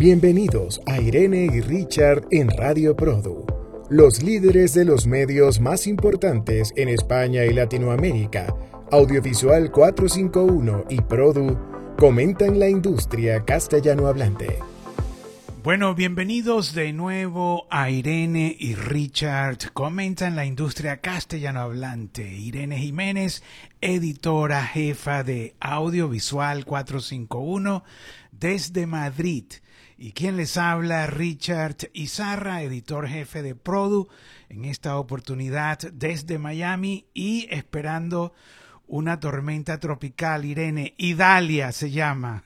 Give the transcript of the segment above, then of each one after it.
Bienvenidos a Irene y Richard en Radio Produ, los líderes de los medios más importantes en España y Latinoamérica. Audiovisual 451 y Produ comentan la industria castellano hablante. Bueno, bienvenidos de nuevo a Irene y Richard. Comentan la industria castellano hablante. Irene Jiménez, editora jefa de Audiovisual 451 desde Madrid. Y quien les habla, Richard Izarra, editor jefe de Produ, en esta oportunidad desde Miami y esperando una tormenta tropical, Irene. Idalia se llama.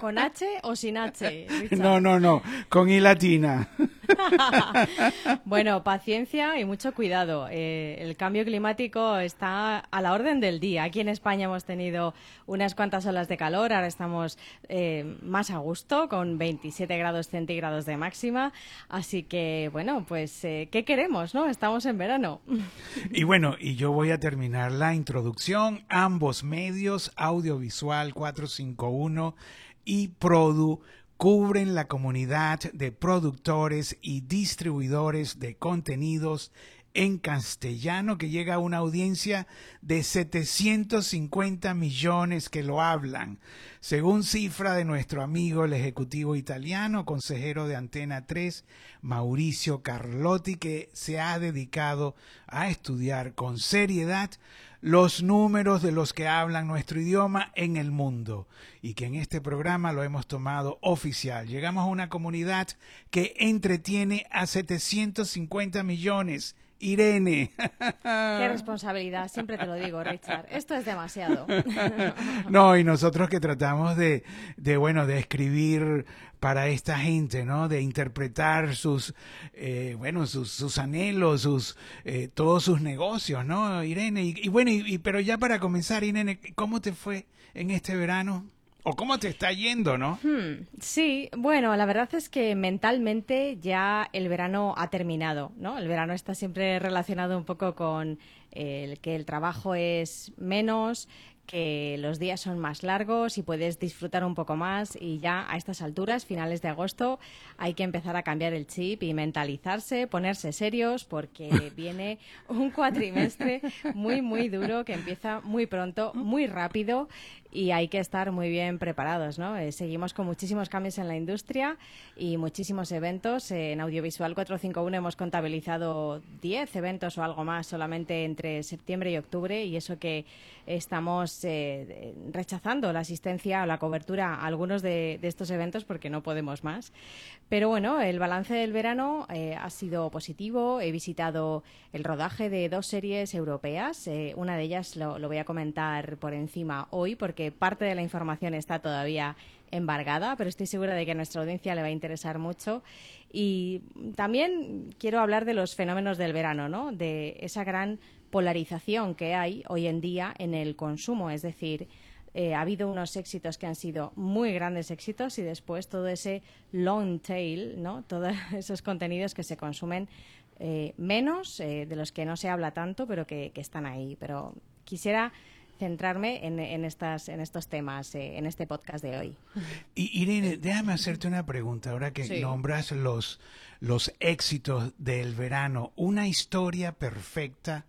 ¿Con H o sin H? No, no, no, con I latina. bueno, paciencia y mucho cuidado. Eh, el cambio climático está a la orden del día. Aquí en España hemos tenido unas cuantas olas de calor, ahora estamos eh, más a gusto, con 27 grados centígrados de máxima. Así que, bueno, pues, eh, ¿qué queremos, no? Estamos en verano. y bueno, y yo voy a terminar la introducción. Ambos medios, Audiovisual 451 y Produ, cubren la comunidad de productores y distribuidores de contenidos en castellano que llega a una audiencia de 750 millones que lo hablan, según cifra de nuestro amigo el ejecutivo italiano, consejero de Antena 3, Mauricio Carlotti, que se ha dedicado a estudiar con seriedad los números de los que hablan nuestro idioma en el mundo y que en este programa lo hemos tomado oficial. Llegamos a una comunidad que entretiene a 750 millones. Irene. Qué responsabilidad, siempre te lo digo, Richard. Esto es demasiado. No, y nosotros que tratamos de, de bueno, de escribir para esta gente, ¿no? De interpretar sus, eh, bueno, sus, sus, anhelos, sus, eh, todos sus negocios, ¿no, Irene? Y, bueno, y, pero ya para comenzar, Irene, ¿cómo te fue en este verano? ¿O cómo te está yendo, no? Hmm, sí, bueno, la verdad es que mentalmente ya el verano ha terminado, ¿no? El verano está siempre relacionado un poco con el que el trabajo es menos, que los días son más largos y puedes disfrutar un poco más y ya a estas alturas, finales de agosto, hay que empezar a cambiar el chip y mentalizarse, ponerse serios porque viene un cuatrimestre muy, muy duro que empieza muy pronto, muy rápido y hay que estar muy bien preparados. ¿no? Eh, seguimos con muchísimos cambios en la industria y muchísimos eventos. en Audiovisual 451 hemos contabilizado 10 eventos o algo más solamente entre septiembre y octubre y eso que estamos eh, rechazando la asistencia o la cobertura a algunos de, estos eventos porque no podemos más. Pero bueno, el balance del verano eh, ha sido positivo. He visitado el rodaje de dos series europeas. una de ellas lo, lo voy a comentar por encima hoy porque que parte de la información está todavía embargada, pero estoy segura de que a nuestra audiencia le va a interesar mucho. Y también quiero hablar de los fenómenos del verano, ¿no? De esa gran polarización que hay hoy en día en el consumo, es decir, eh, ha habido unos éxitos que han sido muy grandes éxitos y después todo ese long tail, ¿no? Todos esos contenidos que se consumen eh, menos, eh, de los que no se habla tanto, pero que, que están ahí. Pero quisiera centrarme en, en, estas, en estos temas eh, en este podcast de hoy. Y Irene, déjame hacerte una pregunta ahora que nombras los, los éxitos del verano. Una historia perfecta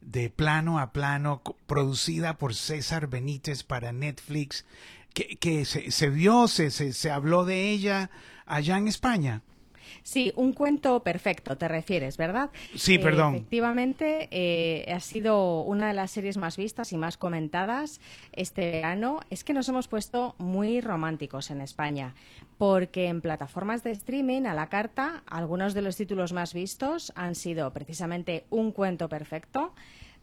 de plano a plano producida por César Benítez para Netflix que, que se, se vio, se, se, se habló de ella allá en España. Sí, un cuento perfecto, te refieres, ¿verdad? Sí, perdón. efectivamente, eh, ha sido una de las series más vistas y más comentadas este verano. Es que nos hemos puesto muy románticos en España, porque en plataformas de streaming a la carta, algunos de los títulos más vistos han sido precisamente Un cuento perfecto,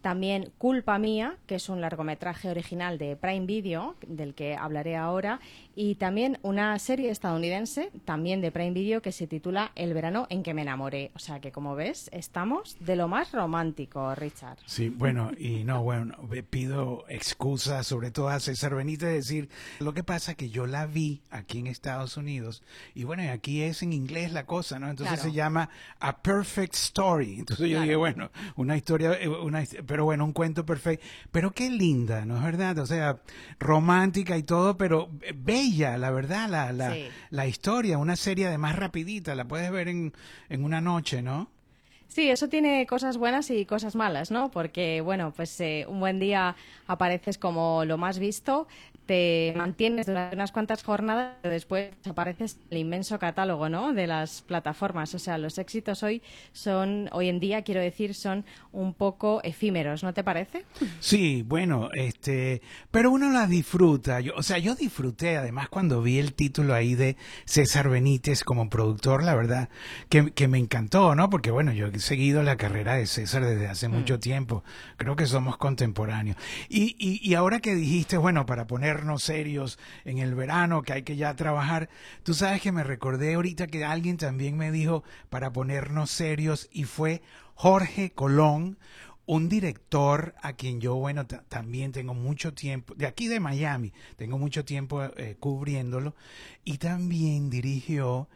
también Culpa Mía, que es un largometraje original de Prime Video, del que hablaré ahora, y también una serie estadounidense, también de Prime Video, que se titula El verano en que me enamoré. O sea que, como ves, estamos de lo más romántico, Richard. Sí, bueno, y no, bueno, pido excusas, sobre todo a César Benítez, decir, lo que pasa que yo la vi aquí en Estados Unidos, y bueno, aquí es en inglés la cosa, ¿no? Entonces se llama A Perfect Story. Entonces yo dije, bueno, una historia, una, pero bueno, un cuento perfecto. Pero qué linda, ¿no es verdad? O sea, romántica y todo, pero bella, la verdad, la, la, la historia, una serie además rapidita, la puedes ver en, en una noche, ¿no? Sí, eso tiene cosas buenas y cosas malas, ¿no? Porque, bueno, pues eh, un buen día apareces como lo más visto, te mantienes durante unas cuantas jornadas y después apareces el inmenso catálogo ¿no? de las plataformas. O sea, los éxitos hoy son, hoy en día, quiero decir, son un poco efímeros, ¿no te parece? Sí, bueno, este, pero uno las disfruta. Yo, o sea, yo disfruté además cuando vi el título ahí de César Benítez como productor, la verdad, que, que me encantó, ¿no? Porque bueno, yo he seguido la carrera de César desde hace mm. mucho tiempo. Creo que somos contemporáneos. Y, y, y ahora que dijiste, bueno, para poner serios en el verano, que hay que ya trabajar. Tú sabes que me recordé ahorita que alguien también me dijo para ponernos serios y fue Jorge Colón, un director a quien yo, bueno, también tengo mucho tiempo, de aquí de Miami, tengo mucho tiempo eh, cubriéndolo, y también dirigió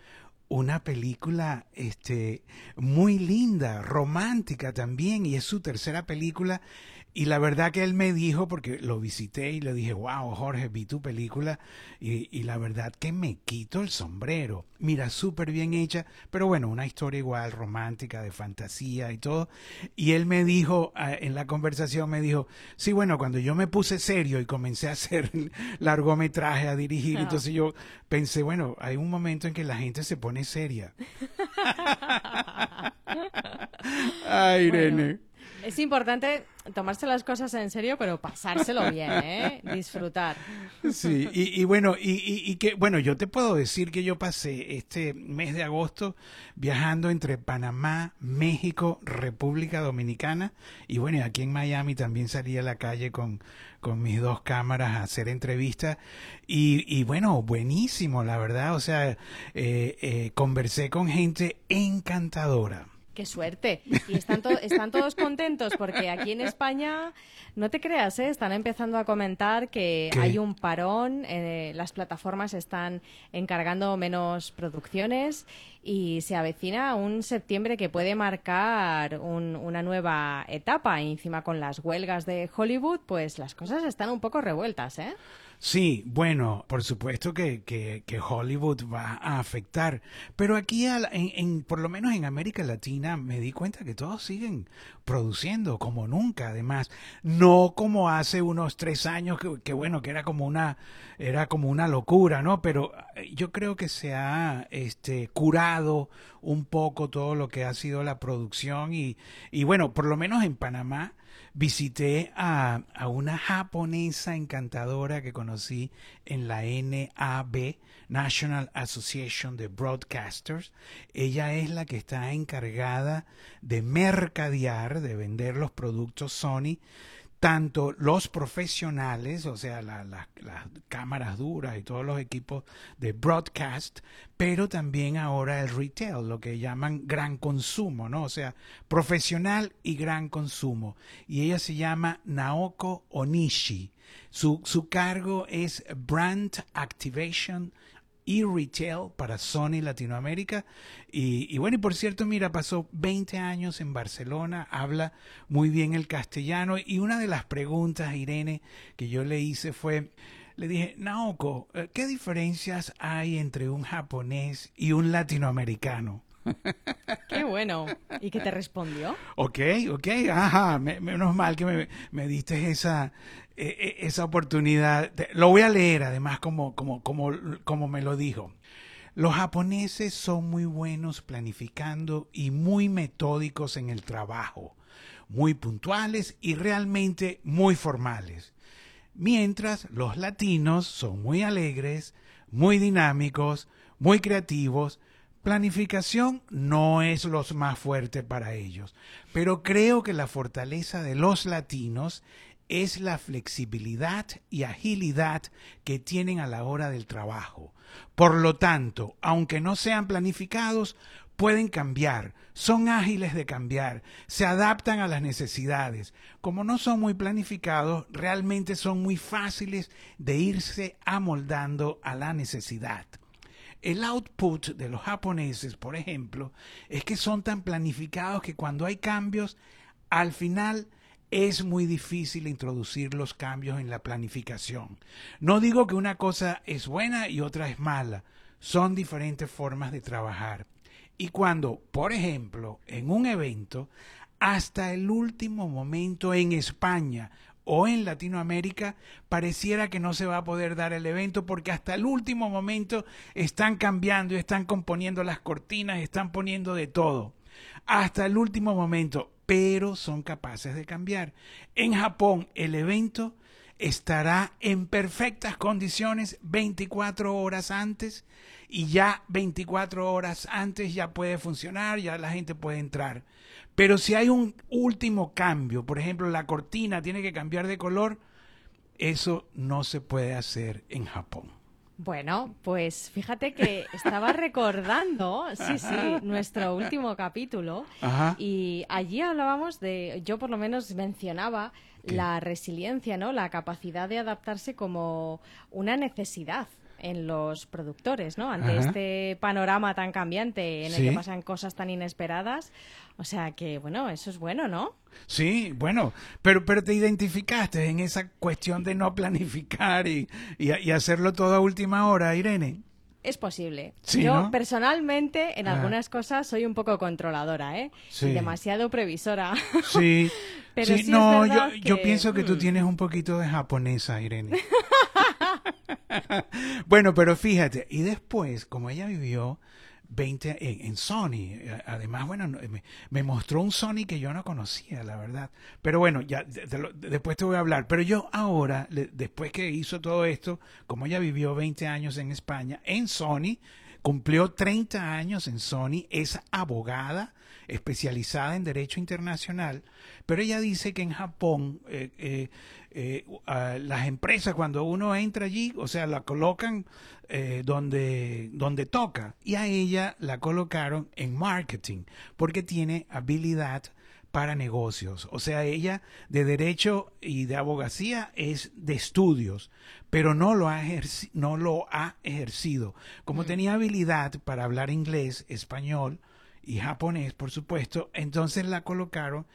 una película este, muy linda, romántica también, y es su tercera película y la verdad que él me dijo, porque lo visité y le dije, wow, Jorge, vi tu película y, la verdad que me quito el sombrero. Mira, súper bien hecha, pero bueno, una historia igual romántica, de fantasía y todo. Y él me dijo, en la conversación me dijo, sí, bueno, cuando yo me puse serio y comencé a hacer largometraje, a dirigir, entonces yo pensé, bueno, hay un momento en que la gente se pone seria. Ay, Irene. Es importante tomarse las cosas en serio, pero pasárselo bien, ¿eh? Disfrutar. Sí, y, bueno, y, que, bueno, yo te puedo decir que yo pasé este mes de agosto viajando entre Panamá, México, República Dominicana, y bueno, aquí en Miami también salí a la calle con, con mis dos cámaras a hacer entrevistas, y, bueno, buenísimo, la verdad, o sea, eh, eh, conversé con gente encantadora Qué suerte. Y están, están todos contentos porque aquí en España, no te creas, ¿eh? están empezando a comentar que hay un parón, eh, las plataformas están encargando menos producciones y se avecina un septiembre que puede marcar una nueva etapa. Y encima con las huelgas de Hollywood, pues las cosas están un poco revueltas, ¿eh? Sí, bueno, por supuesto que, que, Hollywood va a afectar, pero aquí, en, en, por lo menos en América Latina, me di cuenta que todos siguen produciendo como nunca, además, no como hace unos tres años, que, que, bueno, que era como una, era como una locura, ¿no? Pero eh, yo creo que se ha este, curado un poco todo lo que ha sido la producción y, y bueno, por lo menos en Panamá, visité a, a, una japonesa encantadora que conocí en la NAB, National Association de Broadcasters. Ella es la que está encargada de mercadear, de vender los productos Sony tanto los profesionales, o sea, las cámaras duras y todos los equipos de broadcast, pero también ahora el retail, lo que llaman gran consumo, ¿no? O sea, profesional y gran consumo. Y ella se llama Naoko Onishi. Su, su cargo es Brand Activation y retail para Sony Latinoamérica. Y, bueno, y por cierto, mira, pasó 20 años en Barcelona, habla muy bien el castellano. Y una de las preguntas, Irene, que yo le hice fue, le dije, Naoko, eh, ¿qué diferencias hay entre un japonés y un latinoamericano? Qué bueno. ¿Y qué te respondió? Ok, ok, ajá, menos mal que me, me diste esa, e, e, esa oportunidad. Lo voy a leer además como, como, me lo dijo. Los japoneses son muy buenos planificando y muy metódicos en el trabajo, muy puntuales y realmente muy formales. Mientras los latinos son muy alegres, muy dinámicos, muy creativos, Planificación no es lo más fuerte para ellos, pero creo que la fortaleza de los latinos es la flexibilidad y agilidad que tienen a la hora del trabajo. Por lo tanto, aunque no sean planificados, pueden cambiar, son ágiles de cambiar, se adaptan a las necesidades. Como no son muy planificados, realmente son muy fáciles de irse amoldando a la necesidad. El output de los japoneses, por ejemplo, es que son tan planificados que cuando hay cambios, al final es muy difícil introducir los cambios en la planificación. No digo que una cosa es buena y otra es mala, son diferentes formas de trabajar. Y cuando, por ejemplo, en un evento, hasta el último momento en España o en Latinoamérica, pareciera que no se va a poder dar el evento porque hasta el último momento están cambiando y están componiendo las cortinas, están poniendo de todo. Hasta el último momento, pero son capaces de cambiar. En Japón, el evento estará en perfectas condiciones 24 horas antes y ya 24 horas antes ya puede funcionar, ya la gente puede entrar. Pero si hay un último cambio, por ejemplo, la cortina tiene que cambiar de color, eso no se puede hacer en Japón. Bueno, pues fíjate que estaba recordando, sí, sí, nuestro último capítulo y allí hablábamos de, yo por lo menos mencionaba la resiliencia, ¿no? La capacidad de adaptarse como una necesidad en los productores, ¿no? Ante este panorama tan cambiante en el que pasan cosas tan inesperadas. O sea que, bueno, eso es bueno, ¿no? Sí, bueno, pero, pero te identificaste en esa cuestión de no planificar y, y, hacerlo todo a última hora, Irene. Es posible. Yo personalmente en algunas cosas soy un poco controladora, ¿eh? demasiado previsora. Sí. Pero sí, no, yo, yo pienso que tú mm. tienes un poquito de japonesa, Irene. bueno, pero fíjate, y después, como ella vivió 20 en, Sony, eh, además, bueno, me, mostró un Sony que yo no conocía, la verdad. Pero bueno, ya después te voy a hablar. Pero yo ahora, después que hizo todo esto, como ella vivió 20 años en España, en Sony, cumplió 30 años en Sony, es abogada especializada en derecho internacional, pero ella dice que en Japón eh, eh, eh, las empresas cuando uno entra allí, o sea, la colocan eh, donde, donde toca y a ella la colocaron en marketing porque tiene habilidad para negocios. O sea, ella de derecho y de abogacía es de estudios, pero no lo ha, no lo ha ejercido. Como mm. tenía habilidad para hablar inglés, español y japonés, por supuesto, entonces la colocaron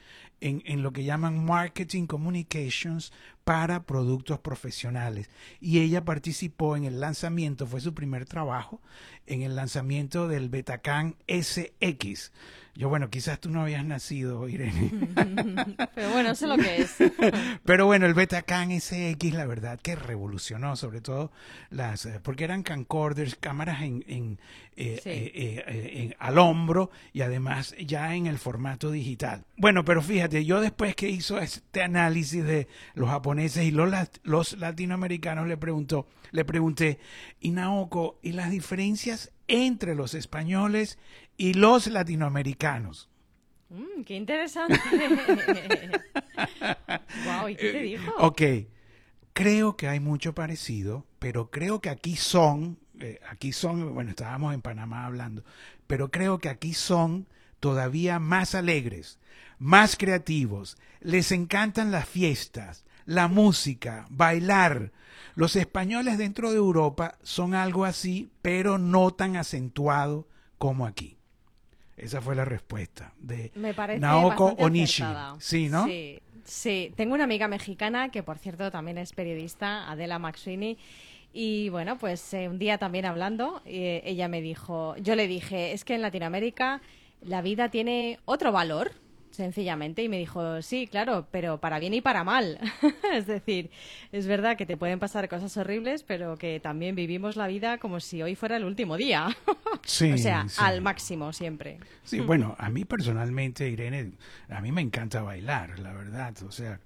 en, en, lo que llaman Marketing Communications para productos profesionales. Y ella participó en el lanzamiento, fue su primer trabajo, en el lanzamiento del Betacam SX. Yo, bueno, quizás tú no habías nacido, Irene. Pero bueno, sé lo que es. Pero bueno, el Betacam SX, la verdad, que revolucionó, sobre todo las, eh, porque eran camcorders, cámaras en, en, eh, eh, al hombro y además ya en el formato digital. Bueno, pero fíjate, yo después que hizo este análisis de los japoneses y los, los latinoamericanos le preguntó, le pregunté, y Naoko, ¿y las diferencias entre los españoles y los latinoamericanos? Mm, ¡Qué interesante! wow, ¿y qué te dijo? Ok, creo que hay mucho parecido, pero creo que aquí son, eh, aquí son, bueno, estábamos en Panamá hablando, pero creo que aquí son todavía más alegres, más creativos, les encantan las fiestas, la música, bailar, los españoles dentro de Europa son algo así, pero no tan acentuado como aquí. Esa fue la respuesta de Naoko Onishi. Sí, ¿no? Sí, sí. Tengo una amiga mexicana que, por cierto, también es periodista, Adela Maxwini. Y bueno, pues eh, un día también hablando, eh, ella me dijo, yo le dije, es que en Latinoamérica la vida tiene otro valor sencillamente y me dijo, sí, claro, pero para bien y para mal. es decir, es verdad que te pueden pasar cosas horribles, pero que también vivimos la vida como si hoy fuera el último día. sí, o sea, al máximo siempre. Sí, bueno, a mí personalmente, Irene, a mí me encanta bailar, la verdad. O sea,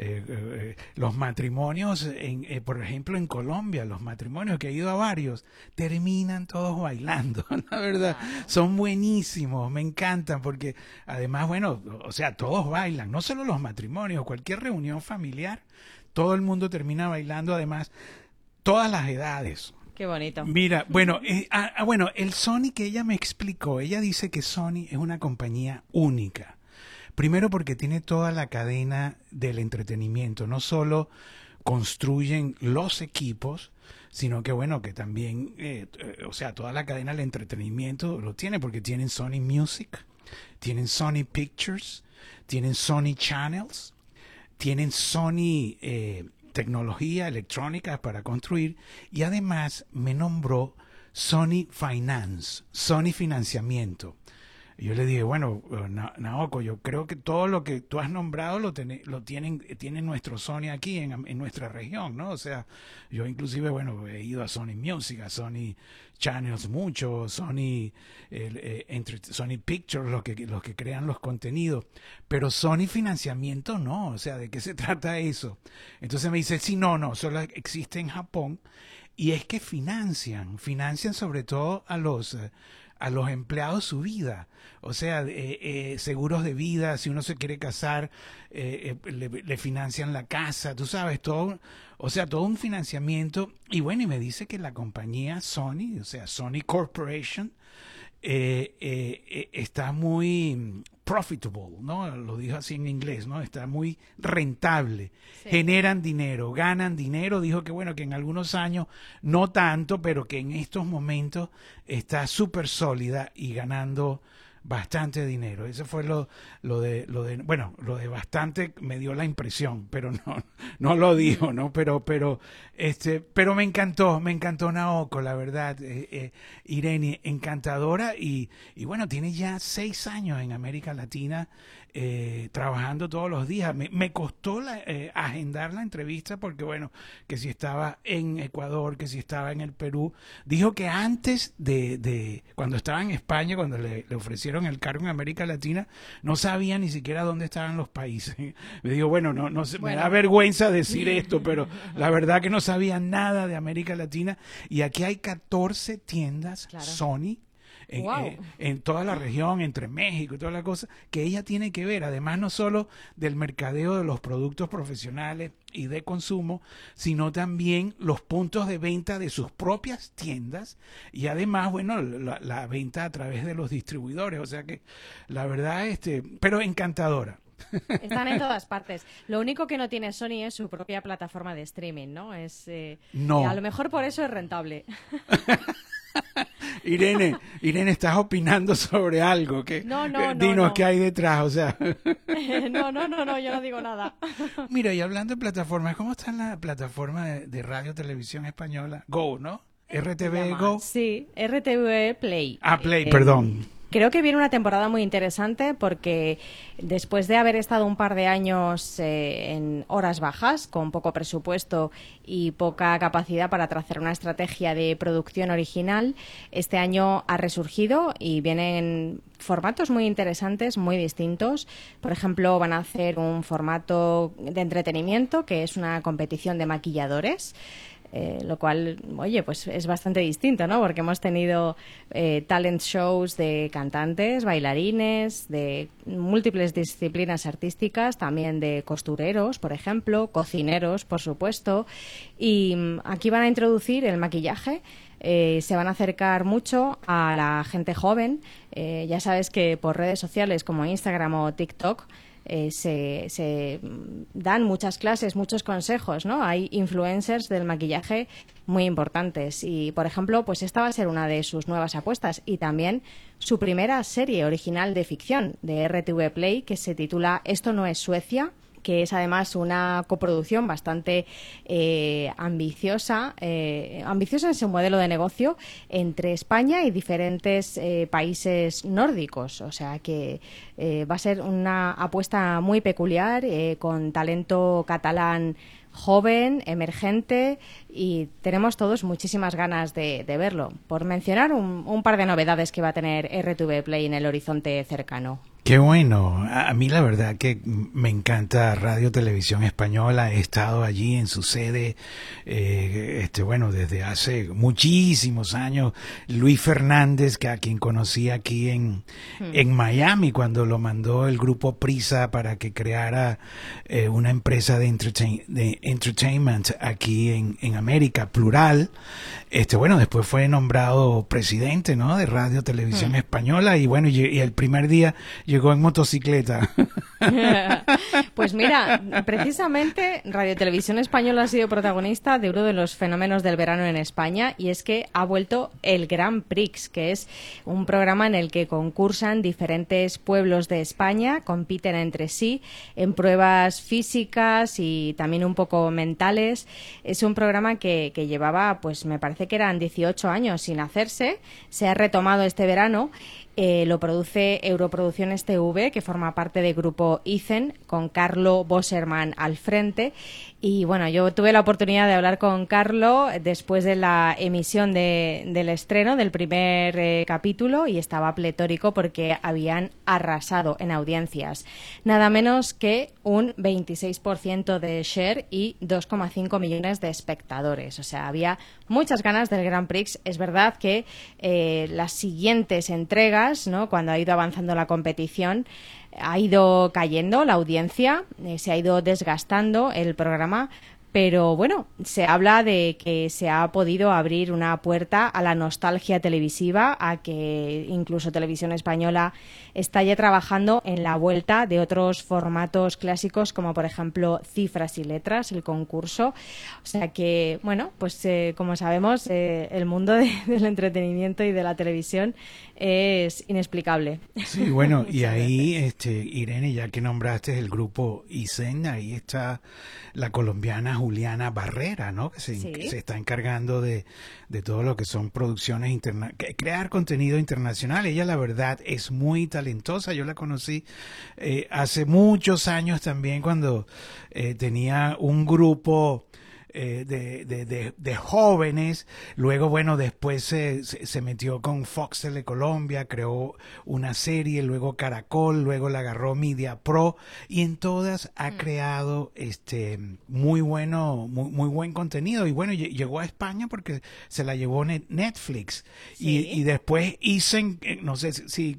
eh, eh, los matrimonios, en, eh, por ejemplo, en Colombia, los matrimonios que he ido a varios, terminan todos bailando, la verdad. Son buenísimos, me encantan, porque además, bueno, o sea, todos bailan, no solo los matrimonios, cualquier reunión familiar, todo el mundo termina bailando, además, todas las edades. Qué bonito. Mira, bueno, ah, ah, bueno, el Sony que ella me explicó, ella dice que Sony es una compañía única Primero porque tiene toda la cadena del entretenimiento, no solo construyen los equipos, sino que bueno, que también, eh, eh, o sea, toda la cadena del entretenimiento lo tiene porque tienen Sony Music, tienen Sony Pictures, tienen Sony Channels, tienen Sony eh, tecnología electrónica para construir y además me nombró Sony Finance, Sony Financiamiento. Y yo le dije, bueno, eh, Naoko, yo creo que todo lo que tú has nombrado lo, lo tienen, tiene nuestro Sony aquí en, en, nuestra región, ¿no? O sea, yo inclusive, bueno, he ido a Sony Music, a Sony Channels mucho, Sony, eh, Sony Pictures, los que, los que crean los contenidos, pero Sony Financiamiento no, o sea, ¿de qué se trata eso? Entonces me dice, sí, no, no, solo existe en Japón y es que financian, financian sobre todo a los, eh, a los empleados su vida. O sea, eh, eh, seguros de vida, si uno se quiere casar, le, financian la casa, tú sabes, todo, o sea, todo un financiamiento. Y bueno, y me dice que la compañía Sony, o sea, Sony Corporation, está muy profitable, ¿no? Lo dijo así en inglés, ¿no? Está muy rentable. Generan dinero, ganan dinero. Dijo que bueno, que en algunos años no tanto, pero que en estos momentos está súper sólida y ganando bastante dinero. Eso fue lo, lo, de, lo de, bueno, lo de bastante me dio la impresión, pero no, no lo dijo, ¿no? Pero, pero, este, pero me encantó, me encantó Naoko, la verdad, eh, eh, Irene, encantadora y, y bueno, tiene ya seis años en América Latina eh, trabajando todos los días. Me, me costó eh, agendar la entrevista porque, bueno, que si estaba en Ecuador, que si estaba en el Perú. Dijo que antes de, de cuando estaba en España, cuando le, ofrecieron el cargo en América Latina, no sabía ni siquiera dónde estaban los países. Me dijo, bueno, no, no me da vergüenza decir esto, pero la verdad que no sabía nada de América Latina. Y aquí hay 14 tiendas Sony eh, en, toda la región, entre México y toda la cosa, que ella tiene que ver, además no solo del mercadeo de los productos profesionales y de consumo, sino también los puntos de venta de sus propias tiendas y además, bueno, la, venta a través de los distribuidores, o sea que la verdad, este, pero encantadora. Están en todas partes. Lo único que no tiene Sony es su propia plataforma de streaming, ¿no? Es, eh, no. a lo mejor por eso es rentable. Irene, Irene, estás opinando sobre algo que no, no, dinos qué hay detrás, o sea. no, no, no, no, yo no digo nada. Mira, y hablando de plataformas, ¿cómo está la plataforma de, radio televisión española? Go, ¿no? RTV Go. Sí, RTV Play. Ah, Play, eh, perdón. Creo que viene una temporada muy interesante porque después de haber estado un par de años eh, en horas bajas, con poco presupuesto y poca capacidad para trazar una estrategia de producción original, este año ha resurgido y vienen formatos muy interesantes, muy distintos. Por ejemplo, van a hacer un formato de entretenimiento que es una competición de maquilladores. Eh, lo cual, oye, pues es bastante distinto, ¿no? Porque hemos tenido eh, talent shows de cantantes, bailarines, de múltiples disciplinas artísticas, también de costureros, por ejemplo, cocineros, por supuesto. Y mm, aquí van a introducir el maquillaje. Eh, se van a acercar mucho a la gente joven. ya sabes que por redes sociales como Instagram o TikTok eh, se, dan muchas clases, muchos consejos, ¿no? Hay influencers del maquillaje muy importantes y, por ejemplo, pues esta va a ser una de sus nuevas apuestas y también su primera serie original de ficción de RTV Play que se titula Esto no es Suecia que es además una coproducción bastante eh, ambiciosa, eh, ambiciosa en su modelo de negocio entre España y diferentes eh, países nórdicos. O sea que va a ser una apuesta muy peculiar con talento catalán joven, emergente y tenemos todos muchísimas ganas de, verlo. Por mencionar un, par de novedades que va a tener RTV Play en el horizonte cercano. Qué bueno. A, mí la verdad que me encanta Radio Televisión Española. He estado allí en su sede, eh, este, bueno, desde hace muchísimos años. Luis Fernández, que a quien conocí aquí en, hmm. en Miami cuando lo mandó el grupo Prisa para que creara eh, una empresa de, entertainment aquí en, en América, plural. Este, bueno, después fue nombrado presidente, ¿no? De Radio Televisión hmm. Española y bueno, y, y el primer día yo en motocicleta. pues mira, precisamente Radio Televisión Española ha sido protagonista de uno de los fenómenos del verano en España y es que ha vuelto el Grand Prix, que es un programa en el que concursan diferentes pueblos de España, compiten entre sí en pruebas físicas y también un poco mentales. Es un programa que, que llevaba, pues me parece que eran 18 años sin hacerse, se ha retomado este verano eh, lo produce Europroducciones TV, que forma parte del grupo ICEN, con Carlo Bosserman al frente. Y bueno, yo tuve la oportunidad de hablar con Carlo después de la emisión del estreno del primer eh, capítulo y estaba pletórico porque habían arrasado en audiencias. Nada menos que un 26% de share y 2,5 millones de espectadores. O sea, había muchas ganas del Grand Prix. Es verdad que eh, las siguientes entregas cuando ha ido avanzando la competición, ha ido cayendo la audiencia, eh, se ha ido desgastando el programa, pero bueno, se habla de que se ha podido abrir una puerta a la nostalgia televisiva, a que incluso Televisión Española está ya trabajando en la vuelta de otros formatos clásicos, como por ejemplo Cifras y Letras, el concurso. O sea que, bueno, pues eh, como sabemos, eh, el mundo del entretenimiento y de la televisión es inexplicable. Sí, bueno, y ahí, este, Irene, ya que nombraste el grupo ISEN, ahí está la colombiana Juliana Barrera, ¿no? Que se, está encargando de, de, todo lo que son producciones internacionales, crear contenido internacional. Ella, la verdad, es muy talentosa. Yo la conocí eh, hace muchos años también cuando eh, tenía un grupo eh, de, de, de, jóvenes. Luego, bueno, después se, se, metió con Fox Tele Colombia, creó una serie, luego Caracol, luego la agarró Media Pro y en todas ha mm. creado este muy bueno, muy, muy, buen contenido. Y bueno, llegó a España porque se la llevó Netflix. Y, y, después Isen, eh, no sé si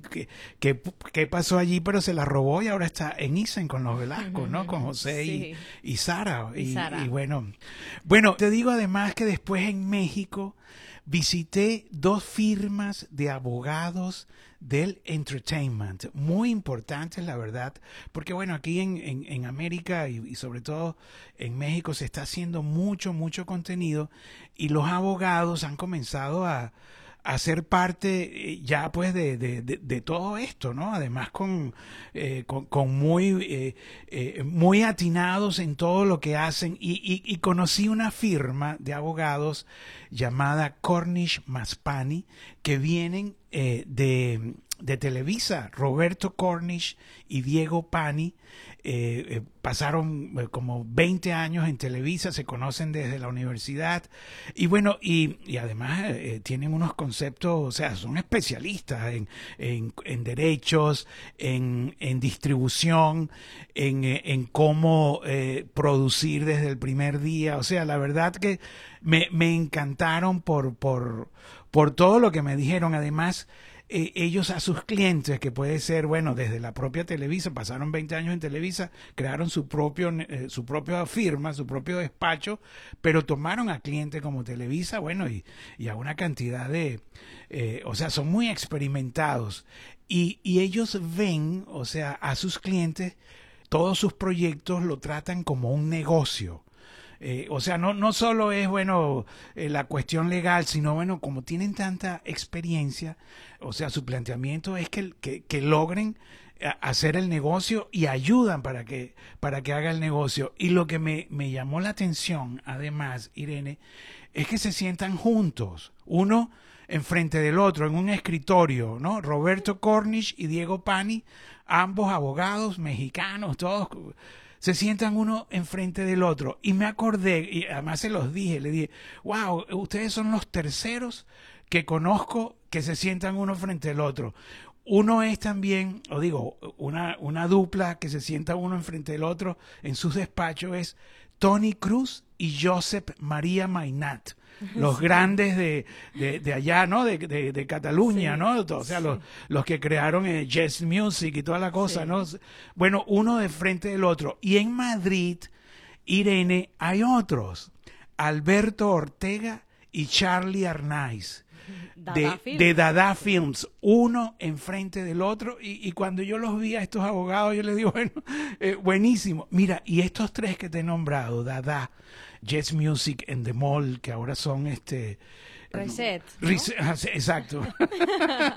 qué pasó allí, pero se la robó y ahora está en Isen con los Velasco, ¿no? Con José y, y, Sara. y, y bueno, bueno, te digo además que después en México visité dos firmas de abogados del entertainment, muy importantes la verdad, porque bueno, aquí en, en, América y, y, sobre todo en México se está haciendo mucho, mucho contenido y los abogados han comenzado a, a ser parte eh, ya pues de, de, de, todo esto, ¿no? Además con, eh, con, muy, eh, muy atinados en todo lo que hacen y, y, conocí una firma de abogados llamada Cornish Maspani que vienen de, de Televisa, Roberto Cornish y Diego Pani eh, eh, pasaron eh, como 20 años en Televisa, se conocen desde la universidad. Y bueno, y, y además tienen unos conceptos, o sea, son especialistas en, en, derechos, en, en, distribución, en, en cómo producir desde el primer día, o sea, la verdad que me, me encantaron por, por, por todo lo que me dijeron, además, eh, ellos a sus clientes, que puede ser, bueno, desde la propia Televisa, pasaron 20 años en Televisa, crearon su, propio, eh, su propia firma, su propio despacho, pero tomaron a clientes como Televisa, bueno, y, y a una cantidad de, eh, o sea, son muy experimentados. Y, y ellos ven, o sea, a sus clientes, todos sus proyectos lo tratan como un negocio. Eh, o sea, no, no solo es, bueno, eh, la cuestión legal, sino, bueno, como tienen tanta experiencia, o sea, su planteamiento es que, que, logren eh, hacer el negocio y ayudan para que, para que haga el negocio. Y lo que me, me llamó la atención, además, Irene, es que se sientan juntos, uno enfrente del otro, en un escritorio, ¿no? Roberto Cornish y Diego Pani, ambos abogados mexicanos, todos se sientan uno enfrente del otro. Y me acordé, y además se los dije, le dije, wow, ustedes son los terceros que conozco que se sientan uno frente al otro. Uno es también, o digo, una, una dupla que se sienta uno enfrente del otro en sus despachos es Tony Cruz y Josep María Mainat los grandes de, de, allá, ¿no? De, de, Cataluña, ¿no? O sea, los, los que crearon eh, Jazz Music y toda la cosa, ¿no? Bueno, uno de frente del otro. Y en Madrid, Irene, hay otros. Alberto Ortega y Charlie Arnaiz. De, Dada Films, uno enfrente del otro. Y, cuando yo los vi a estos abogados, yo les digo, bueno, eh, buenísimo. Mira, y estos tres que te he nombrado, Dada, Jazz Music and The Mall, que ahora son este... Reset. Ah, exacto.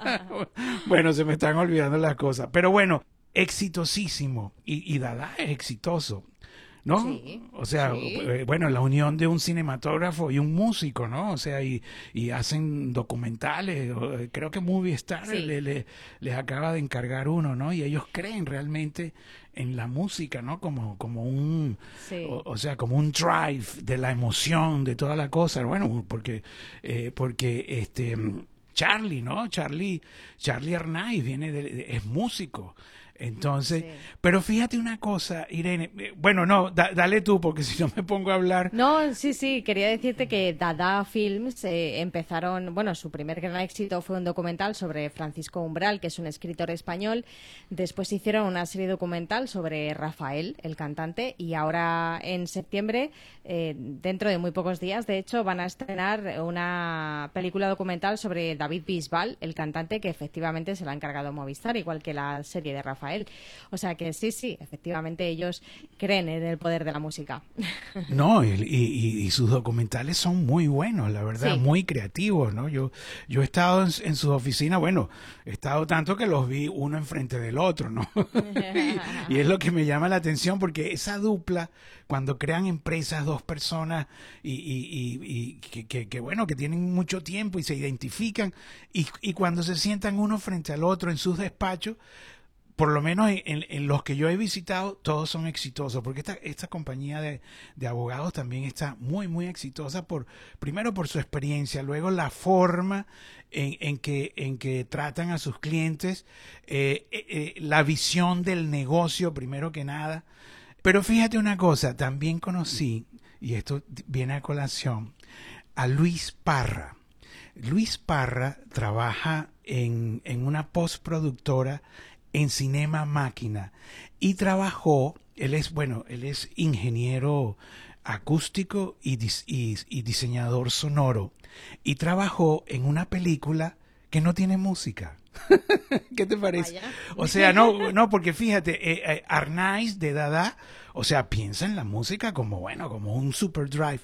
bueno, se me están olvidando las cosas. Pero bueno, exitosísimo. Y, y Dada es exitoso. ¿No? o sea, eh, bueno, la unión de un cinematógrafo y un músico, ¿no? O sea, y, y hacen documentales, eh, creo que Movistar le, les acaba de encargar uno, ¿no? Y ellos creen realmente en la música, ¿no? Como, como un, o, sea, como un drive de la emoción, de toda la cosa, bueno, porque, eh, porque este... Charlie, ¿no? Charlie, Charlie Arnaiz viene de, es músico. Entonces, pero fíjate una cosa, Irene, eh, bueno, no, dale tú, porque si no me pongo a hablar. No, sí, sí, quería decirte que Dada Films eh, empezaron, bueno, su primer gran éxito fue un documental sobre Francisco Umbral, que es un escritor español. Después hicieron una serie documental sobre Rafael, el cantante, y ahora en septiembre, eh, dentro de muy pocos días, de hecho, van a estrenar una película documental sobre David Bisbal, el cantante, que efectivamente se la ha encargado Movistar, igual que la serie de Rafael. O sea que sí, sí, efectivamente ellos creen en el poder de la música. No, y, sus documentales son muy buenos, la verdad, muy creativos, ¿no? Yo, yo he estado en, sus oficinas, bueno, he estado tanto que los vi uno enfrente del otro, ¿no? y es lo que me llama la atención porque esa dupla, cuando crean empresas, dos personas y, y, que, que, bueno, que tienen mucho tiempo y se identifican y, y cuando se sientan uno frente al otro en sus despachos, por lo menos en, los que yo he visitado, todos son exitosos, porque esta, esta compañía de, abogados también está muy, muy exitosa, por, primero por su experiencia, luego la forma en, que, en que tratan a sus clientes, eh, eh, eh, la visión del negocio, primero que nada. Pero fíjate una cosa, también conocí, y esto viene a colación, a Luis Parra. Luis Parra trabaja en, en una postproductora en Cinema Máquina y trabajó, él es, bueno, él es ingeniero acústico y, y, diseñador sonoro y trabajó en una película que no tiene música. ¿Qué te parece? O sea, no, no, porque fíjate, eh, eh, Arnaiz de Dada, o sea, piensa en la música como, bueno, como un super drive.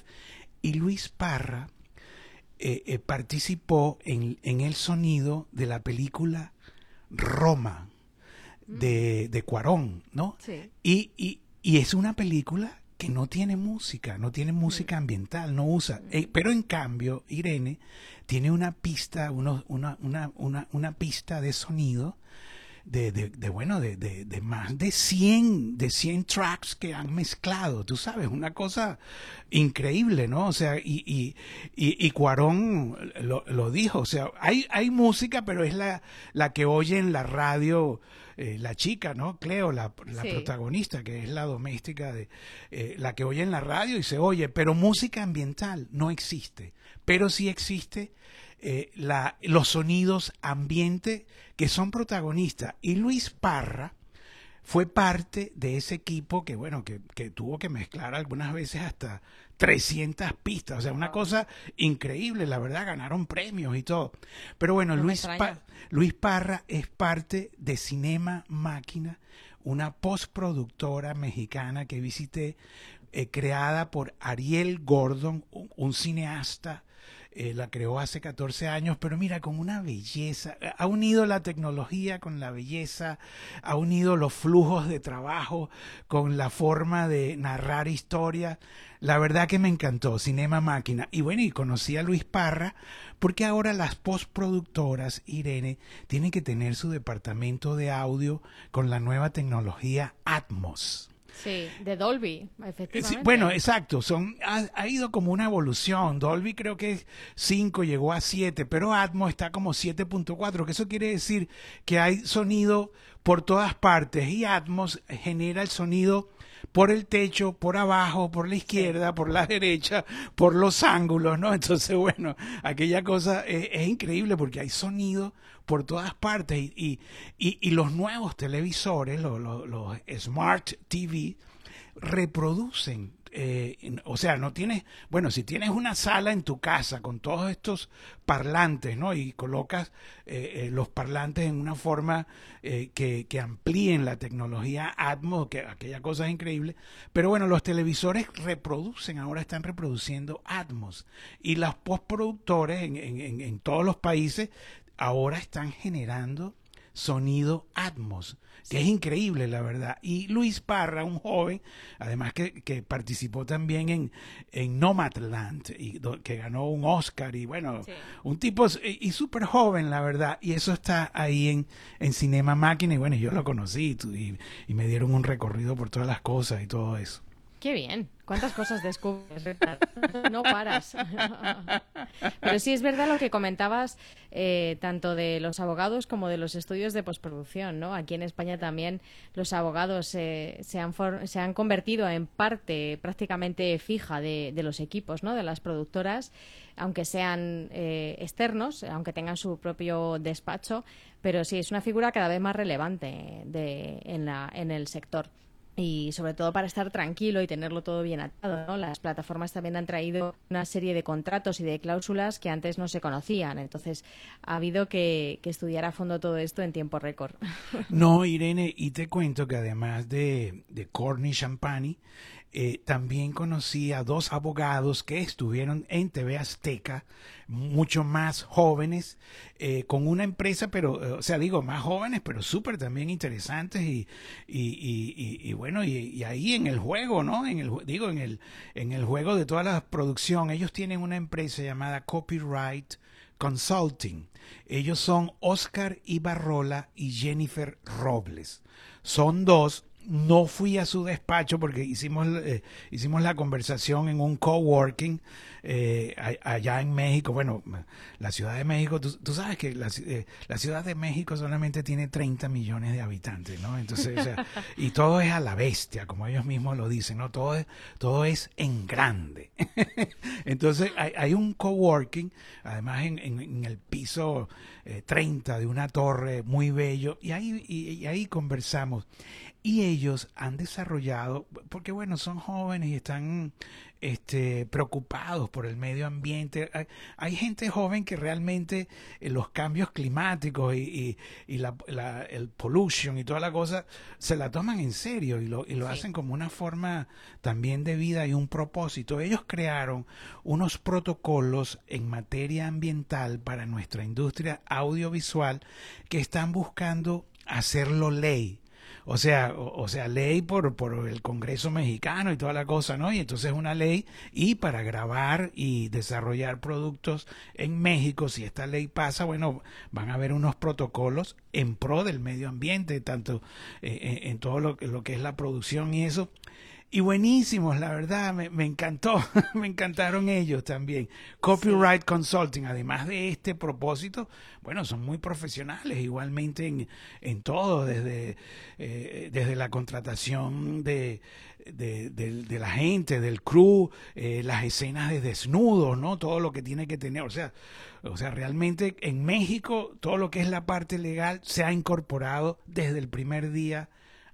Y Luis Parra eh, participó en, en el sonido de la película Roma de, de Cuarón, ¿no? Sí. Y, y, y, es una película que no tiene música, no tiene música ambiental, no usa. Eh, pero en cambio, Irene tiene una pista, una, una, una, una pista de sonido de, de, bueno, de, de, más de 100, de 100 tracks que han mezclado, tú sabes, una cosa increíble, ¿no? O sea, y, y, y, Cuarón lo, lo, dijo, o sea, hay, hay música, pero es la, la que oye en la radio eh, la chica, ¿no? Cleo, la, la protagonista, que es la doméstica de eh, la que oye en la radio y se oye, pero música ambiental no existe, pero sí existe eh, la, los sonidos ambiente que son protagonistas. Y Luis Parra fue parte de ese equipo que, bueno, que, que tuvo que mezclar algunas veces hasta 300 pistas, o sea, una cosa increíble, la verdad, ganaron premios y todo. Pero bueno, Luis, Luis Parra es parte de Cinema Máquina, una postproductora mexicana que visité, eh, creada por Ariel Gordon, un cineasta eh, la creó hace 14 años, pero mira, con una belleza, ha unido la tecnología con la belleza, ha unido los flujos de trabajo con la forma de narrar historia. La verdad que me encantó, Cinema Máquina. Y bueno, y conocí a Luis Parra, porque ahora las postproductoras, Irene, tienen que tener su departamento de audio con la nueva tecnología Atmos. Sí, de Dolby, efectivamente. bueno, exacto, son ha, ido como una evolución. Dolby creo que 5 llegó a 7, pero Atmos está como 7.4, que eso quiere decir que hay sonido por todas partes. Y Atmos genera el sonido por el techo, por abajo, por la izquierda, por la derecha, por los ángulos, ¿no? Entonces, bueno, aquella cosa es, increíble porque hay sonido por todas partes. Y, y, y, los nuevos televisores, los, los, Smart TV, reproducen eh, o sea, no tienes, bueno, si tienes una sala en tu casa con todos estos parlantes, ¿no? Y colocas eh, eh, los parlantes en una forma que, que, amplíen la tecnología Atmos, que aquella cosa es increíble. Pero bueno, los televisores reproducen, ahora están reproduciendo Atmos. Y los postproductores en, en, en todos los países ahora están generando sonido Atmos que es increíble, la verdad. Y Luis Parra, un joven, además que, que participó también en, en Nomadland, y que ganó un Oscar, y bueno, un tipo, y, súper joven, la verdad. Y eso está ahí en, en Cinema Máquina, y bueno, yo lo conocí, y, y me dieron un recorrido por todas las cosas y todo eso. Qué bien. ¿Cuántas cosas descubres? No paras. Pero sí es verdad lo que comentabas, eh, tanto de los abogados como de los estudios de postproducción. ¿no? Aquí en España también los abogados se, han se han convertido en parte prácticamente fija de, los equipos, ¿no? de las productoras, aunque sean eh, externos, aunque tengan su propio despacho. Pero sí, es una figura cada vez más relevante de, en, la, en el sector y sobre todo para estar tranquilo y tenerlo todo bien atado. Las plataformas también han traído una serie de contratos y de cláusulas que antes no se conocían. Entonces ha habido que, estudiar a fondo todo esto en tiempo récord. No, Irene, y te cuento que además de, de Cornish Champagne, eh, también conocí a dos abogados que estuvieron en TV Azteca, mucho más jóvenes, eh, con una empresa, pero, eh, o sea, digo, más jóvenes, pero súper también interesantes y, y, y, y bueno, y, ahí en el juego, ¿no? En el, digo, en el, en el juego de toda la producción, ellos tienen una empresa llamada Copyright Consulting. Ellos son Oscar Ibarrola y Jennifer Robles. Son dos no fui a su despacho porque hicimos, eh, hicimos la conversación en un coworking eh, allá en México. Bueno, la Ciudad de México, tú, sabes que la, eh, la, Ciudad de México solamente tiene 30 millones de habitantes, ¿no? Entonces, o sea, y todo es a la bestia, como ellos mismos lo dicen, ¿no? Todo es, todo es en grande. Entonces, hay, hay, un coworking, además en, en, el piso 30 de una torre muy bello, y ahí, y ahí conversamos. Y ellos han desarrollado, porque bueno, son jóvenes y están este, preocupados por el medio ambiente. Hay, gente joven que realmente eh, los cambios climáticos y, y, la, el pollution y toda la cosa se la toman en serio y lo, y lo hacen como una forma también de vida y un propósito. Ellos crearon unos protocolos en materia ambiental para nuestra industria audiovisual que están buscando hacerlo ley o sea, o, sea, ley por, por el Congreso mexicano y toda la cosa, ¿no? Y entonces una ley y para grabar y desarrollar productos en México, si esta ley pasa, bueno, van a haber unos protocolos en pro del medio ambiente, tanto eh, en, todo lo que es la producción y eso y buenísimos, la verdad, me, me encantó, me encantaron ellos también. Copyright Consulting, además de este propósito, bueno, son muy profesionales igualmente en, en todo, desde, eh, desde la contratación de, de, de, la gente, del crew, eh, las escenas de desnudos, ¿no? Todo lo que tiene que tener, o sea, o sea, realmente en México todo lo que es la parte legal se ha incorporado desde el primer día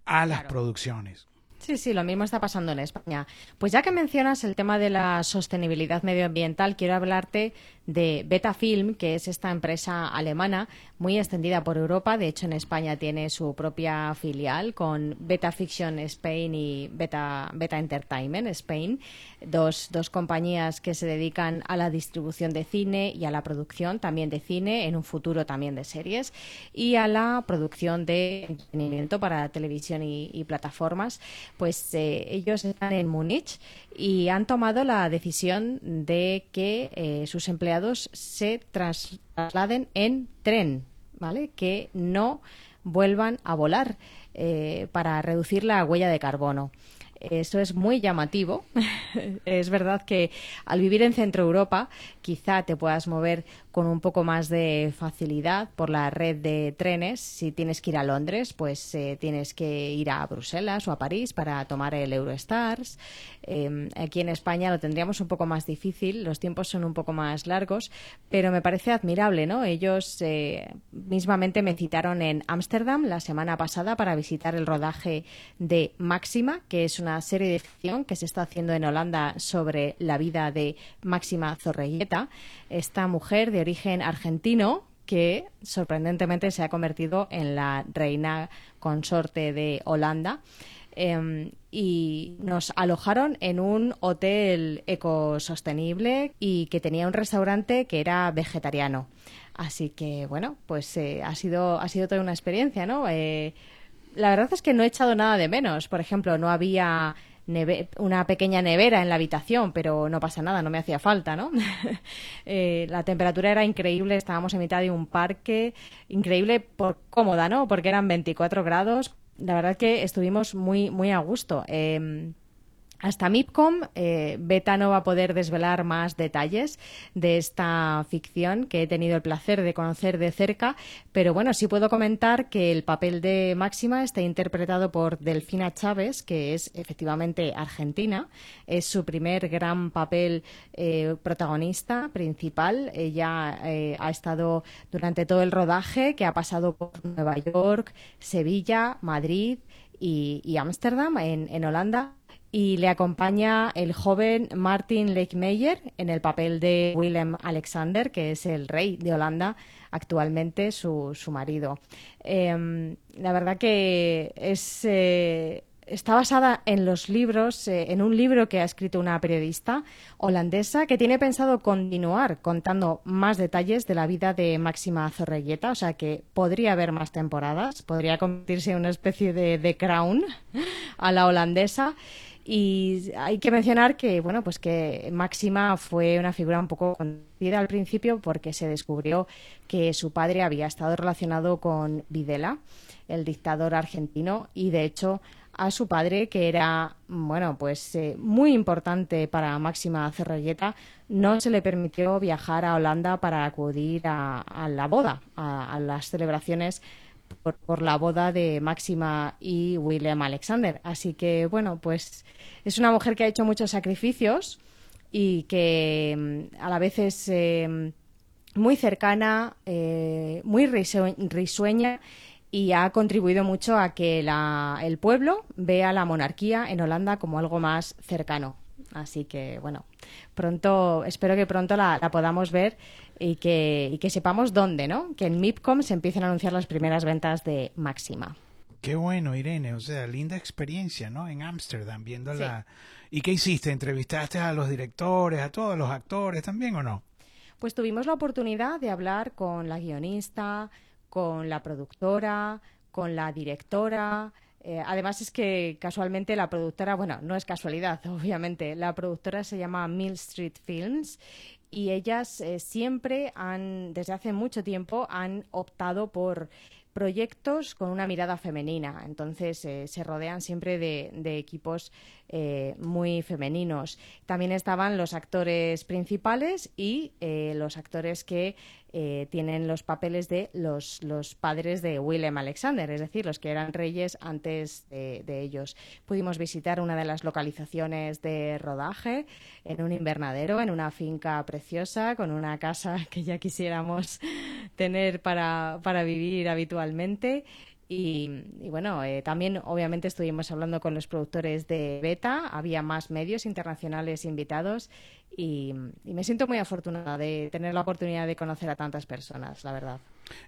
a las producciones. Sí, sí, lo mismo está pasando en España. Pues ya que mencionas el tema de la sostenibilidad medioambiental, quiero hablarte de Betafilm, que es esta empresa alemana muy extendida por Europa. De hecho, en España tiene su propia filial con Beta Fiction Spain y Beta, Beta Entertainment Spain, dos, dos compañías que se dedican a la distribución de cine y a la producción también de cine, en un futuro también de series, y a la producción de entretenimiento para televisión y, plataformas. Pues eh, ellos están en Múnich y han tomado la decisión de que eh, sus empleados se trasladen en tren, ¿vale? Que no vuelvan a volar eh, para reducir la huella de carbono. Eso es muy llamativo. es verdad que al vivir en Centro Europa quizá te puedas mover con un poco más de facilidad por la red de trenes. Si tienes que ir a Londres, pues eh, tienes que ir a Bruselas o a París para tomar el Eurostars. Em, aquí en España lo tendríamos un poco más difícil, los tiempos son un poco más largos, pero me parece admirable, ¿no? Ellos eh, mismamente me citaron en Ámsterdam la semana pasada para visitar el rodaje de Máxima, que es una serie de ficción que se está haciendo en Holanda sobre la vida de Máxima Zorreguieta, esta mujer de origen argentino que sorprendentemente se ha convertido en la reina consorte de Holanda. Em, y nos alojaron en un hotel ecosostenible y que tenía un restaurante que era vegetariano. Así que, bueno, pues eh, ha, sido, ha sido toda una experiencia, ¿no? Eh, la verdad es que no he echado nada de menos. Por ejemplo, no había una pequeña nevera en la habitación, pero no pasa nada, no me hacía falta, ¿no? Eh, la temperatura era increíble, estábamos en mitad de un parque, increíble por cómoda, ¿no? Porque eran 24 grados. La verdad que estuvimos muy, muy a gusto. Eh, hasta MIPCOM, eh, Beta no va a poder desvelar más detalles de esta ficción que he tenido el placer de conocer de cerca, pero bueno, sí puedo comentar que el papel de Máxima está interpretado por Delfina Chávez, que es efectivamente argentina. Es su primer gran papel eh, protagonista principal. Ella eh, ha estado durante todo el rodaje, que ha pasado por Nueva York, Sevilla, Madrid y Ámsterdam, en, en Holanda y le acompaña el joven Martin Lakemeyer en el papel de Willem Alexander, que es el rey de Holanda, actualmente su, su marido. Em, la verdad que es, eh, está basada en los libros, eh, en un libro que ha escrito una periodista holandesa que tiene pensado continuar contando más detalles de la vida de Máxima Zorreguieta, o sea que podría haber más temporadas, podría convertirse en una especie de, de crown a la holandesa. Y hay que mencionar que, bueno, pues que Máxima fue una figura un poco conocida al principio porque se descubrió que su padre había estado relacionado con Videla, el dictador argentino, y de hecho a su padre, que era, bueno, pues eh, muy importante para Máxima Cerrelleta, no se le permitió viajar a Holanda para acudir a, la boda, a las celebraciones por, la boda de Máxima y William Alexander. Así que, bueno, pues es una mujer que ha hecho muchos sacrificios y que mm, a la vez es eh, muy cercana, eh, muy risueña y ha contribuido mucho a que el pueblo vea la monarquía en Holanda como algo más cercano. Así que, bueno, pronto, espero que pronto la, podamos ver y que, y que sepamos dónde, ¿no? Que en MIPCOM se empiecen a anunciar las primeras ventas de Máxima. Qué bueno, Irene. O sea, linda experiencia, ¿no? En Ámsterdam, viéndola. ¿Y qué hiciste? ¿Entrevistaste a los directores, a todos los actores también o no? Pues tuvimos la oportunidad de hablar con la guionista, con la productora, con la directora, eh, además es que casualmente la productora, bueno, no es casualidad, obviamente, la productora se llama Mill Street Films y ellas eh, siempre han, desde hace mucho tiempo, han optado por proyectos con una mirada femenina. Entonces eh, se rodean siempre de, equipos muy femeninos. También estaban los actores principales y los actores que eh, tienen los papeles de los, los padres de Willem Alexander, es decir, los que eran reyes antes de, ellos. Pudimos visitar una de las localizaciones de rodaje en un invernadero, en una finca preciosa, con una casa que ya quisiéramos tener para, para vivir habitualmente. Y, bueno, eh, también obviamente estuvimos hablando con los productores de Beta, había más medios internacionales invitados y, me siento muy afortunada de tener la oportunidad de conocer a tantas personas, la verdad.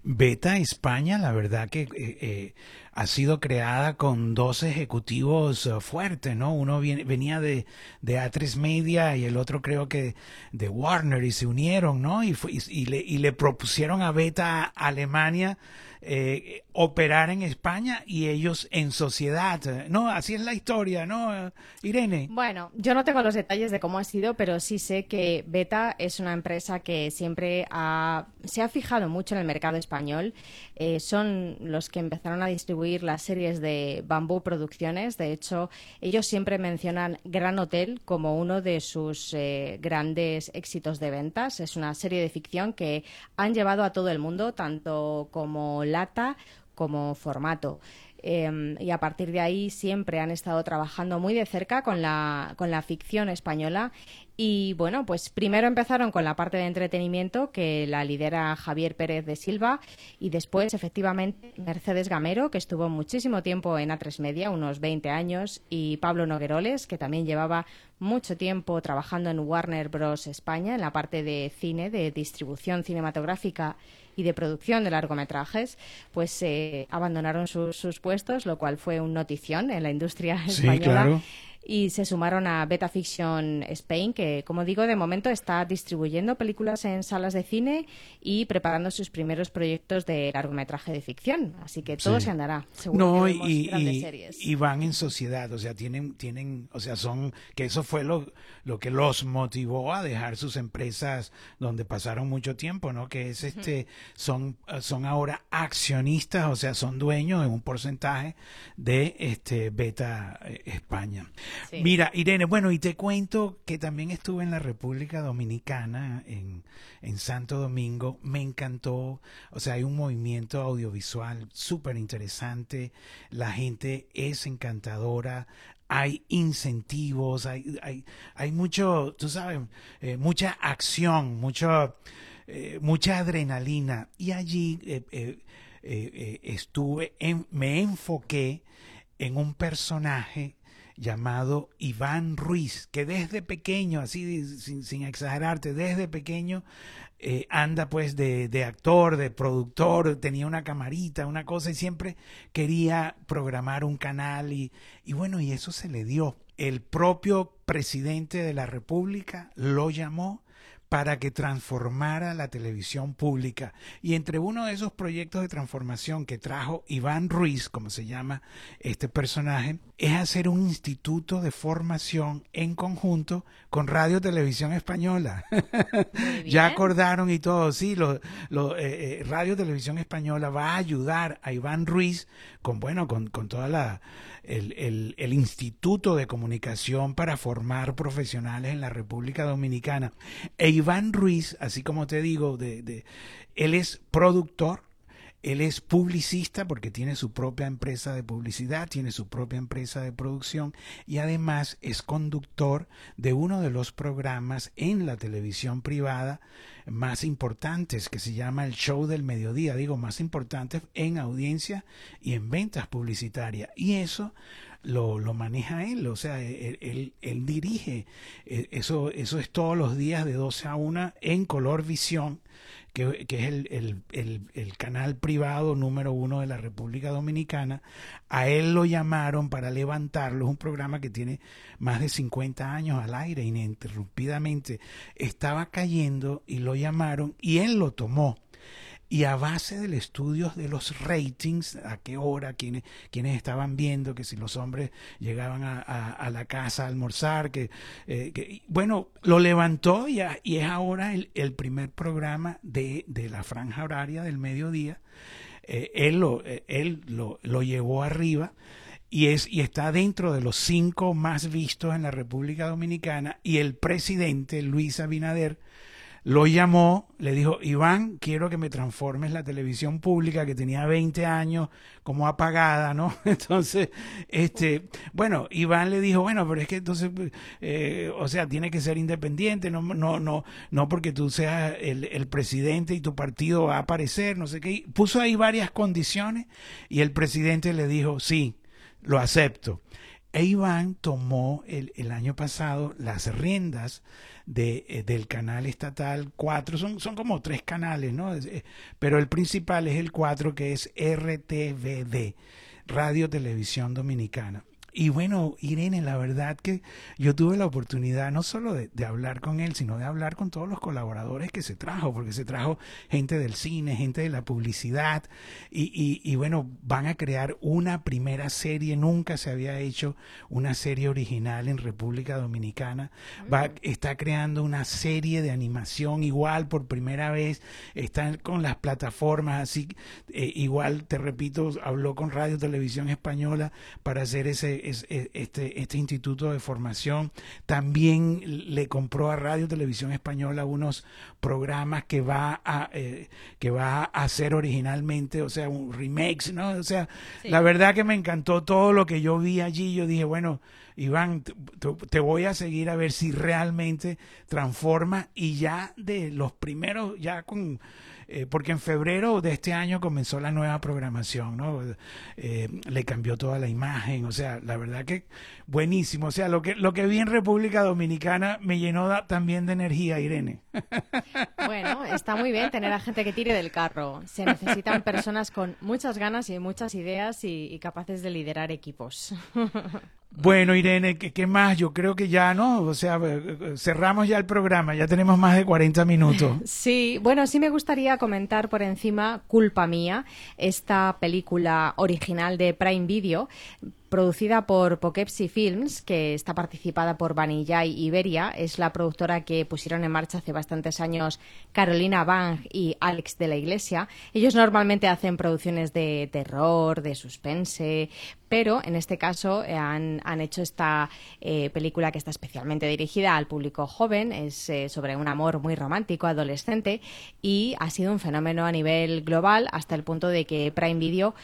Beta España, la verdad que eh, eh, ha sido creada con dos ejecutivos fuertes, ¿no? Uno venía de, de A3 Media y el otro creo que de Warner y se unieron, ¿no? Y, y, le, y le propusieron a Beta Alemania eh, operar en España y ellos en sociedad. No, así es la historia, ¿no, Irene? Bueno, yo no tengo los detalles de cómo ha sido, pero sí sí sé que Beta es una empresa que siempre se ha fijado mucho en el mercado español. Eh, son los que empezaron a distribuir las series de Bambú Producciones. De hecho, ellos siempre mencionan Gran Hotel como uno de sus eh, grandes éxitos de ventas. Es una serie de ficción que han llevado a todo el mundo, tanto como lata como formato. Em, y a partir de ahí siempre han estado trabajando muy de cerca con la ficción española. Y bueno, pues primero empezaron con la parte de entretenimiento que la lidera Javier Pérez de Silva y después efectivamente Mercedes Gamero, que estuvo muchísimo tiempo en A3 Media, unos 20 años, y Pablo Nogueroles, que también llevaba mucho tiempo trabajando en Warner Bros. España en la parte de cine, de distribución cinematográfica y de producción de largometrajes, pues eh, abandonaron sus puestos, lo cual fue un notición en la industria española y se sumaron a Beta Fiction Spain, que, como digo, de momento está distribuyendo películas en salas de cine y preparando sus primeros proyectos de largometraje de ficción. Así que todo se andará, seguro. No, y, y, van en sociedad, o sea, tienen, tienen, o sea, son, que eso fue lo, lo que los motivó a dejar sus empresas donde pasaron mucho tiempo, ¿no? Que es este, son, son ahora accionistas, o sea, son dueños en un porcentaje de este Beta eh, Mira, Irene, bueno, y te cuento que también estuve en la República Dominicana, en, en Santo Domingo. Me encantó, o sea, hay un movimiento audiovisual súper interesante. La gente es encantadora hay incentivos, hay, hay, hay mucho, tú sabes, eh, mucha acción, mucho, eh, mucha adrenalina. Y allí eh, estuve, en, me enfoqué en un personaje llamado Iván Ruiz, que desde pequeño, así sin, exagerarte, desde pequeño eh, anda pues de, de, actor, de productor, tenía una camarita, una cosa y siempre quería programar un canal y, y bueno, y eso se le dio. El propio presidente de la República lo llamó para que transformara la televisión pública. Y entre uno de esos proyectos de transformación que trajo Iván Ruiz, como se llama este personaje, es hacer un instituto de formación en conjunto con Radio Televisión Española. ya acordaron y todo, sí, lo, lo eh, eh, Radio Televisión Española va a ayudar a Iván Ruiz con, bueno, con, con toda la el, el, Instituto de Comunicación para formar profesionales en la República Dominicana. E Iván Ruiz, así como te digo, de, de, él es productor, él es publicista porque tiene su propia empresa de publicidad, tiene su propia empresa de producción y además es conductor de uno de los programas en la televisión privada más importantes que se llama el show del mediodía, digo más importantes en audiencia y en ventas publicitarias. Y eso lo, lo maneja él, o sea, él, él, dirige, eh, eso, eso es todos los días de 12 a 1 en Color Visión que, es el, el, canal privado número uno de la República Dominicana. A él lo llamaron para levantarlo. Es un programa que tiene más de 50 años al aire ininterrumpidamente. Estaba cayendo y lo llamaron y él lo tomó y a base del estudio de los ratings, a qué hora, quiénes, estaban viendo, que si los hombres llegaban a, la casa a almorzar, que, eh, bueno, lo levantó y, es ahora el, primer programa de, la franja horaria del mediodía. Eh, él lo, eh, él lo, lo llevó arriba y, es, y está dentro de los cinco más vistos en la República Dominicana y el presidente Luis Abinader lo llamó, le dijo, Iván, quiero que me transformes la televisión pública que tenía 20 años como apagada, ¿no? Entonces, este, bueno, Iván le dijo, bueno, pero es que entonces, eh, o sea, tiene que ser independiente, no, no, no, no porque tú seas el, el presidente y tu partido va a aparecer, no sé qué. Puso ahí varias condiciones y el presidente le dijo, sí, lo acepto. E Iván tomó el, el año pasado las riendas de, eh, del canal estatal 4, son, son como tres canales, ¿no? Eh, pero el principal es el 4 que es RTVD, Radio Televisión Dominicana. Y bueno, Irene, la verdad que yo tuve la oportunidad no solo de, hablar con él, sino de hablar con todos los colaboradores que se trajo, porque se trajo gente del cine, gente de la publicidad, y, y, bueno, van a crear una primera serie, nunca se había hecho una serie original en República Dominicana, va, está creando una serie de animación igual por primera vez, están con las plataformas, así, eh, igual, te repito, habló con Radio Televisión Española para hacer ese, este, este instituto de formación. También le compró a Radio Televisión Española unos programas que va a, eh, que va a hacer originalmente, o sea, un remakes, ¿no? O sea, la verdad que me encantó todo lo que yo vi allí. Yo dije, bueno, Iván, te voy a seguir a ver si realmente transforma y ya de los primeros, ya con eh, porque en febrero de este año comenzó la nueva programación, ¿no? Eh, le cambió toda la imagen, o sea, la verdad que buenísimo, o sea, lo que, lo que vi en República Dominicana me llenó también de energía, Irene. Bueno, está muy bien tener a gente que tire del carro. Se necesitan personas con muchas ganas y muchas ideas y capaces de liderar equipos. Bueno, Irene, ¿qué, más? Yo creo que ya, ¿no? O sea, eh, eh, cerramos ya el programa, ya tenemos más de 40 minutos. Sí, bueno, sí me gustaría comentar por encima Culpa Mía, esta película original de Prime Video, producida por Poughkeepsie Films, que está participada por Vanillay Iberia. Es la productora que pusieron en marcha hace bastantes años Carolina Bang y Alex de la Iglesia. Ellos normalmente hacen producciones de terror, de suspense, pero en este caso eh, han, hecho esta eh, película que está especialmente dirigida al público joven, es eh, sobre un amor muy romántico adolescente y ha sido un fenómeno a nivel global hasta el punto de que Prime Video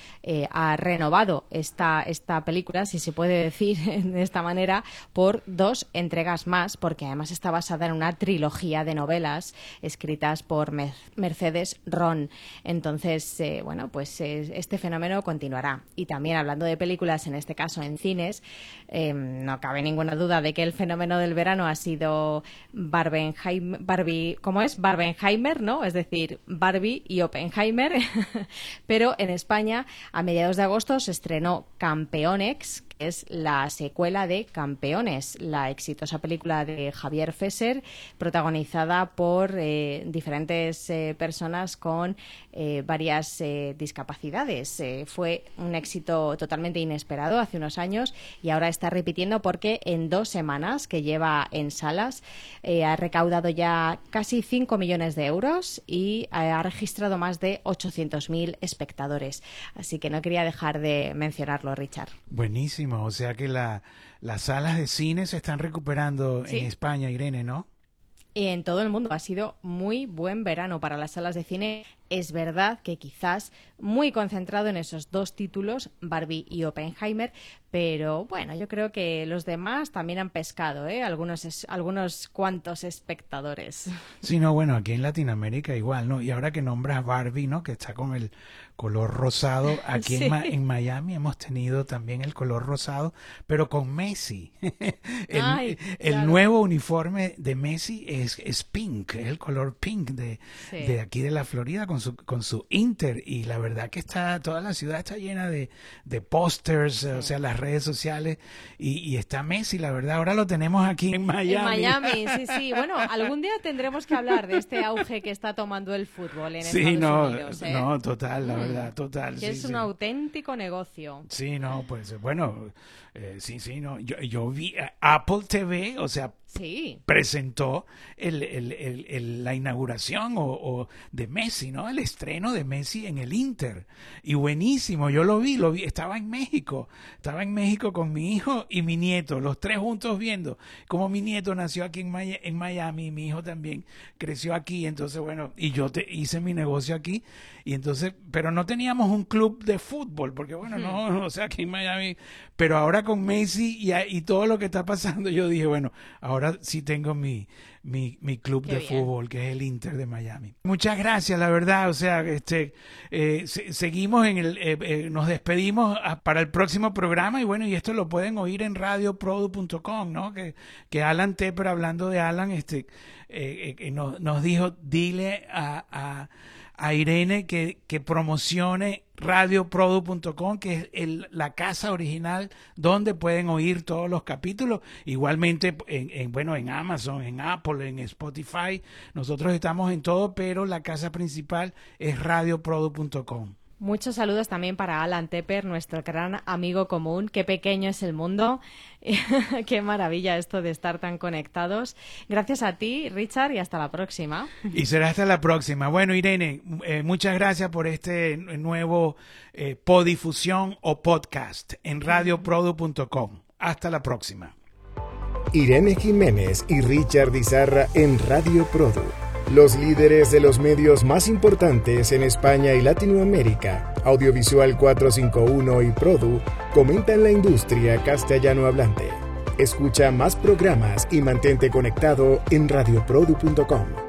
ha renovado esta, esta película, si se puede decir de esta manera, por dos entregas más, porque además está basada en una trilogía de novelas escritas por Mercedes Ron. Entonces, bueno, pues este fenómeno continuará. Y también hablando de películas, en este caso en cines, em, no cabe ninguna duda de que el fenómeno del verano ha sido Barbenheimer, Barbie, ¿cómo es? Barbenheimer, ¿no? Es decir, Barbie y Oppenheimer. Pero en España, a mediados de agosto, se estrenó Onyx es la secuela de Campeones, la exitosa película de Javier Fesser, protagonizada por eh, diferentes eh, personas con eh, varias discapacidades. fue un éxito totalmente inesperado hace unos años y ahora está repitiendo porque en dos semanas que lleva en salas ha recaudado ya casi 5 millones de euros y ha registrado más de 800.000 espectadores. Así que no quería dejar de mencionarlo, Richard. O sea que la, las salas de cine se están recuperando en España, Irene, ¿no? En todo el mundo ha sido muy buen verano para las salas de cine. Es verdad que quizás muy concentrado en esos dos títulos, Barbie y Oppenheimer, pero bueno, yo creo que los demás también han pescado, ¿eh? Algunos, algunos cuantos espectadores. Sí, no, bueno, aquí en Latinoamérica igual, ¿no? Y ahora que nombras Barbie, ¿no? Que está con el color rosado, aquí en, Miami hemos tenido también el color rosado, pero con Messi. el, nuevo uniforme de Messi es, es pink, es el color pink de, de aquí de la Florida con su, con su Inter. Y la verdad que está, toda la ciudad está llena de, de pósters, o sea, las redes sociales y, está Messi, la verdad. Ahora lo tenemos aquí en Miami. En Miami, sí, sí. Bueno, algún día tendremos que hablar de este auge que está tomando el fútbol en sí, no, Unidos. ¿eh? No, total, la mm. verdad, total. Que es un auténtico negocio. Sí, no, pues bueno, eh, sí, sí, no. Yo, yo vi eh, Apple TV, o sea, sí. presentó el, la inauguración o, de Messi, ¿no? El estreno de Messi en el Inter. Y buenísimo, yo lo vi, lo vi, estaba en México, estaba en México con mi hijo y mi nieto, los tres juntos viendo como mi nieto nació aquí en, en Miami mi hijo también creció aquí, entonces bueno, y yo te, hice mi negocio aquí y entonces, pero no teníamos un club de fútbol, porque bueno, no, o sea, aquí en Miami, pero ahora con Messi y, y todo lo que está pasando, yo dije, bueno, ahora sí tengo mi, mi, mi club de fútbol, que es el Inter de Miami. Muchas gracias, la verdad. O sea, este, eh, seguimos en el, eh, eh, nos despedimos para el próximo programa y bueno, y esto lo pueden oír en radioprodu.com, ¿no? Que, que Alan Tepper, hablando de Alan, este, nos, nos dijo, dile a a Irene que, que promocione radioprodu.com, que es la casa original donde pueden oír todos los capítulos. Igualmente, en, bueno, en Amazon, en Apple, en Spotify. Nosotros estamos en todo, pero la casa principal es radioprodu.com. Muchos saludos también para Alan Tepper, nuestro gran amigo común. Qué pequeño es el mundo. Qué maravilla esto de estar tan conectados. Gracias a ti, Richard, y hasta la próxima. Y será hasta la próxima. Bueno, Irene, eh, muchas gracias por este nuevo eh, podifusión o podcast en radioprodu.com. Hasta la próxima. Irene Jiménez y Richard Izarra en Radio Produ los líderes de los medios más importantes en España y Latinoamérica, Audiovisual 451 y Produ, comentan la industria castellano hablante. Escucha más programas y mantente conectado en radioprodu.com.